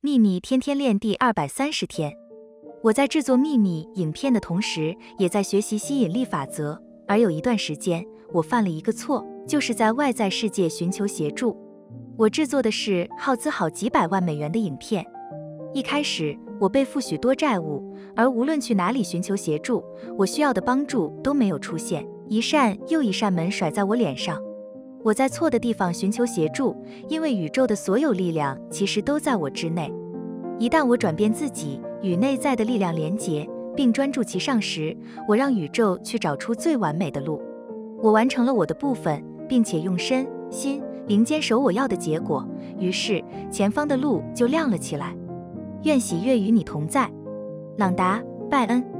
秘密天天练第二百三十天，我在制作秘密影片的同时，也在学习吸引力法则。而有一段时间，我犯了一个错，就是在外在世界寻求协助。我制作的是耗资好几百万美元的影片。一开始，我背负许多债务，而无论去哪里寻求协助，我需要的帮助都没有出现。一扇又一扇门甩在我脸上。我在错的地方寻求协助，因为宇宙的所有力量其实都在我之内。一旦我转变自己，与内在的力量连结，并专注其上时，我让宇宙去找出最完美的路。我完成了我的部分，并且用身心灵坚守我要的结果，于是前方的路就亮了起来。愿喜悦与你同在，朗达·拜恩。